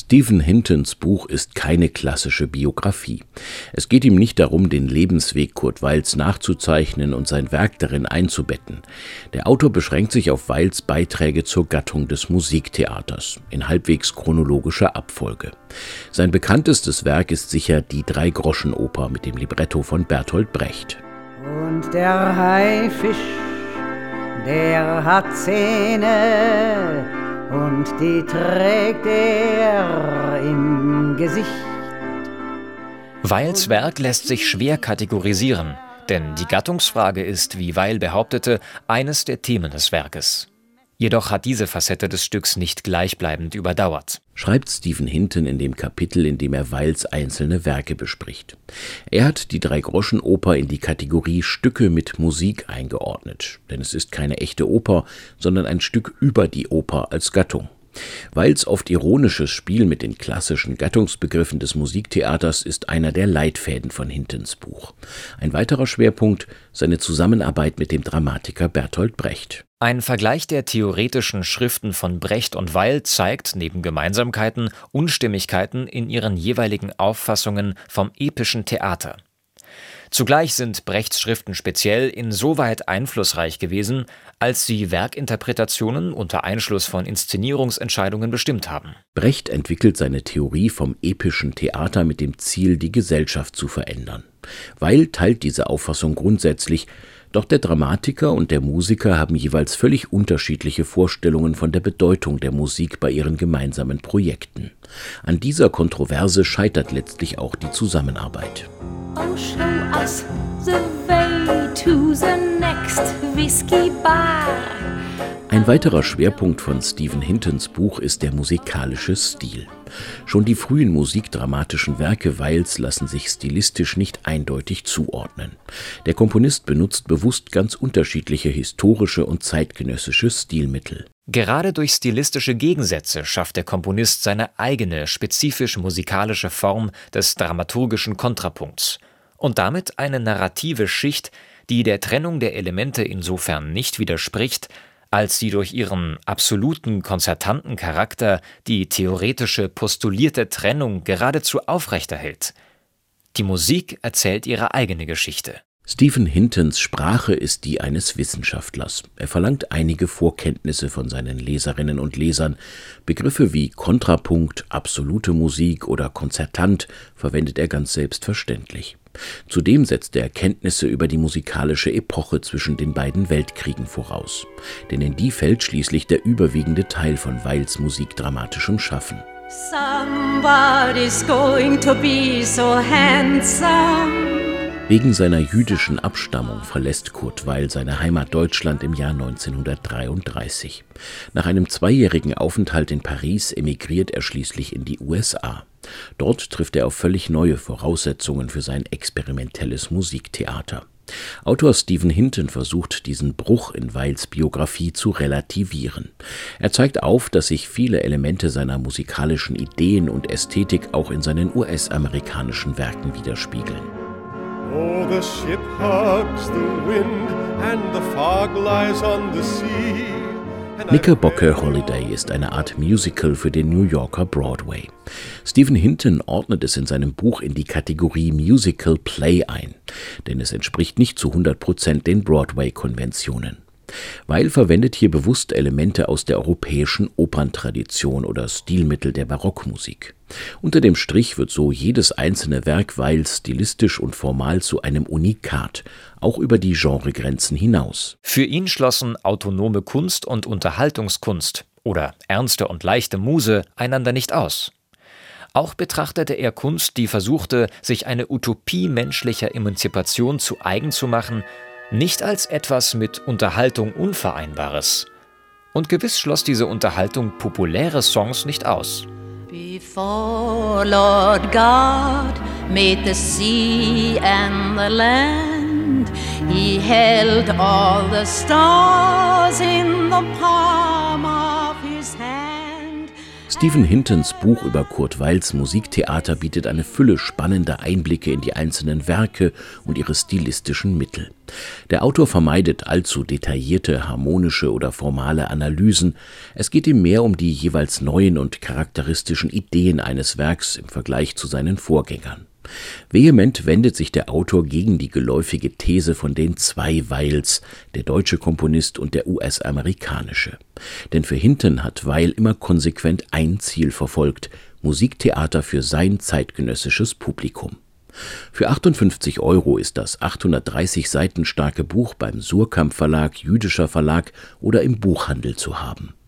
Stephen Hintons Buch ist keine klassische Biografie. Es geht ihm nicht darum, den Lebensweg Kurt Weils nachzuzeichnen und sein Werk darin einzubetten. Der Autor beschränkt sich auf Weils Beiträge zur Gattung des Musiktheaters in halbwegs chronologischer Abfolge. Sein bekanntestes Werk ist sicher die Drei-Groschen-Oper mit dem Libretto von Bertolt Brecht. Und der Haifisch, der hat Zähne und die trägt er im Gesicht. Weils Werk lässt sich schwer kategorisieren, denn die Gattungsfrage ist, wie Weil behauptete, eines der Themen des Werkes. Jedoch hat diese Facette des Stücks nicht gleichbleibend überdauert. Schreibt Stephen Hinton in dem Kapitel, in dem er Weils einzelne Werke bespricht. Er hat die Drei-Groschen-Oper in die Kategorie Stücke mit Musik eingeordnet, denn es ist keine echte Oper, sondern ein Stück über die Oper als Gattung. Weils oft ironisches Spiel mit den klassischen Gattungsbegriffen des Musiktheaters ist einer der Leitfäden von Hintens Buch. Ein weiterer Schwerpunkt seine Zusammenarbeit mit dem Dramatiker Bertolt Brecht. Ein Vergleich der theoretischen Schriften von Brecht und Weil zeigt neben Gemeinsamkeiten Unstimmigkeiten in ihren jeweiligen Auffassungen vom epischen Theater. Zugleich sind Brechts Schriften speziell insoweit einflussreich gewesen, als sie Werkinterpretationen unter Einschluss von Inszenierungsentscheidungen bestimmt haben. Brecht entwickelt seine Theorie vom epischen Theater mit dem Ziel, die Gesellschaft zu verändern. Weil teilt diese Auffassung grundsätzlich, doch der Dramatiker und der Musiker haben jeweils völlig unterschiedliche Vorstellungen von der Bedeutung der Musik bei ihren gemeinsamen Projekten. An dieser Kontroverse scheitert letztlich auch die Zusammenarbeit. Oh, show us the way to the next whiskey bar. Ein weiterer Schwerpunkt von Stephen Hintons Buch ist der musikalische Stil. Schon die frühen musikdramatischen Werke Weils lassen sich stilistisch nicht eindeutig zuordnen. Der Komponist benutzt bewusst ganz unterschiedliche historische und zeitgenössische Stilmittel. Gerade durch stilistische Gegensätze schafft der Komponist seine eigene spezifisch musikalische Form des dramaturgischen Kontrapunkts und damit eine narrative Schicht, die der Trennung der Elemente insofern nicht widerspricht, als sie durch ihren absoluten konzertanten Charakter die theoretische postulierte Trennung geradezu aufrechterhält. Die Musik erzählt ihre eigene Geschichte. Stephen Hintons Sprache ist die eines Wissenschaftlers. Er verlangt einige Vorkenntnisse von seinen Leserinnen und Lesern. Begriffe wie Kontrapunkt, absolute Musik oder Konzertant verwendet er ganz selbstverständlich. Zudem setzt er Kenntnisse über die musikalische Epoche zwischen den beiden Weltkriegen voraus, denn in die fällt schließlich der überwiegende Teil von Weils musikdramatischem Schaffen. Somebody's going to be so handsome. Wegen seiner jüdischen Abstammung verlässt Kurt Weil seine Heimat Deutschland im Jahr 1933. Nach einem zweijährigen Aufenthalt in Paris emigriert er schließlich in die USA. Dort trifft er auf völlig neue Voraussetzungen für sein experimentelles Musiktheater. Autor Stephen Hinton versucht, diesen Bruch in Weils Biografie zu relativieren. Er zeigt auf, dass sich viele Elemente seiner musikalischen Ideen und Ästhetik auch in seinen US-amerikanischen Werken widerspiegeln. Oh, the ship hugs the wind and the fog lies on the sea. Knickerbocker Holiday ist eine Art Musical für den New Yorker Broadway. Stephen Hinton ordnet es in seinem Buch in die Kategorie Musical Play ein, denn es entspricht nicht zu 100 Prozent den Broadway-Konventionen. Weil verwendet hier bewusst Elemente aus der europäischen Operntradition oder Stilmittel der Barockmusik. Unter dem Strich wird so jedes einzelne Werk Weil stilistisch und formal zu einem Unikat, auch über die Genregrenzen hinaus. Für ihn schlossen autonome Kunst und Unterhaltungskunst oder ernste und leichte Muse einander nicht aus. Auch betrachtete er Kunst, die versuchte, sich eine Utopie menschlicher Emanzipation zu eigen zu machen nicht als etwas mit Unterhaltung Unvereinbares. Und gewiss schloss diese Unterhaltung populäre Songs nicht aus. Before Lord God made the sea and the land, he held all the stars in the palm of his hand. Stephen Hintons Buch über Kurt Weils Musiktheater bietet eine Fülle spannender Einblicke in die einzelnen Werke und ihre stilistischen Mittel. Der Autor vermeidet allzu detaillierte, harmonische oder formale Analysen. Es geht ihm mehr um die jeweils neuen und charakteristischen Ideen eines Werks im Vergleich zu seinen Vorgängern. Vehement wendet sich der Autor gegen die geläufige These von den zwei Weils, der deutsche Komponist und der US-amerikanische. Denn für Hinton hat Weil immer konsequent ein Ziel verfolgt, Musiktheater für sein zeitgenössisches Publikum. Für 58 Euro ist das 830 Seiten starke Buch beim Surkamp Verlag, Jüdischer Verlag oder im Buchhandel zu haben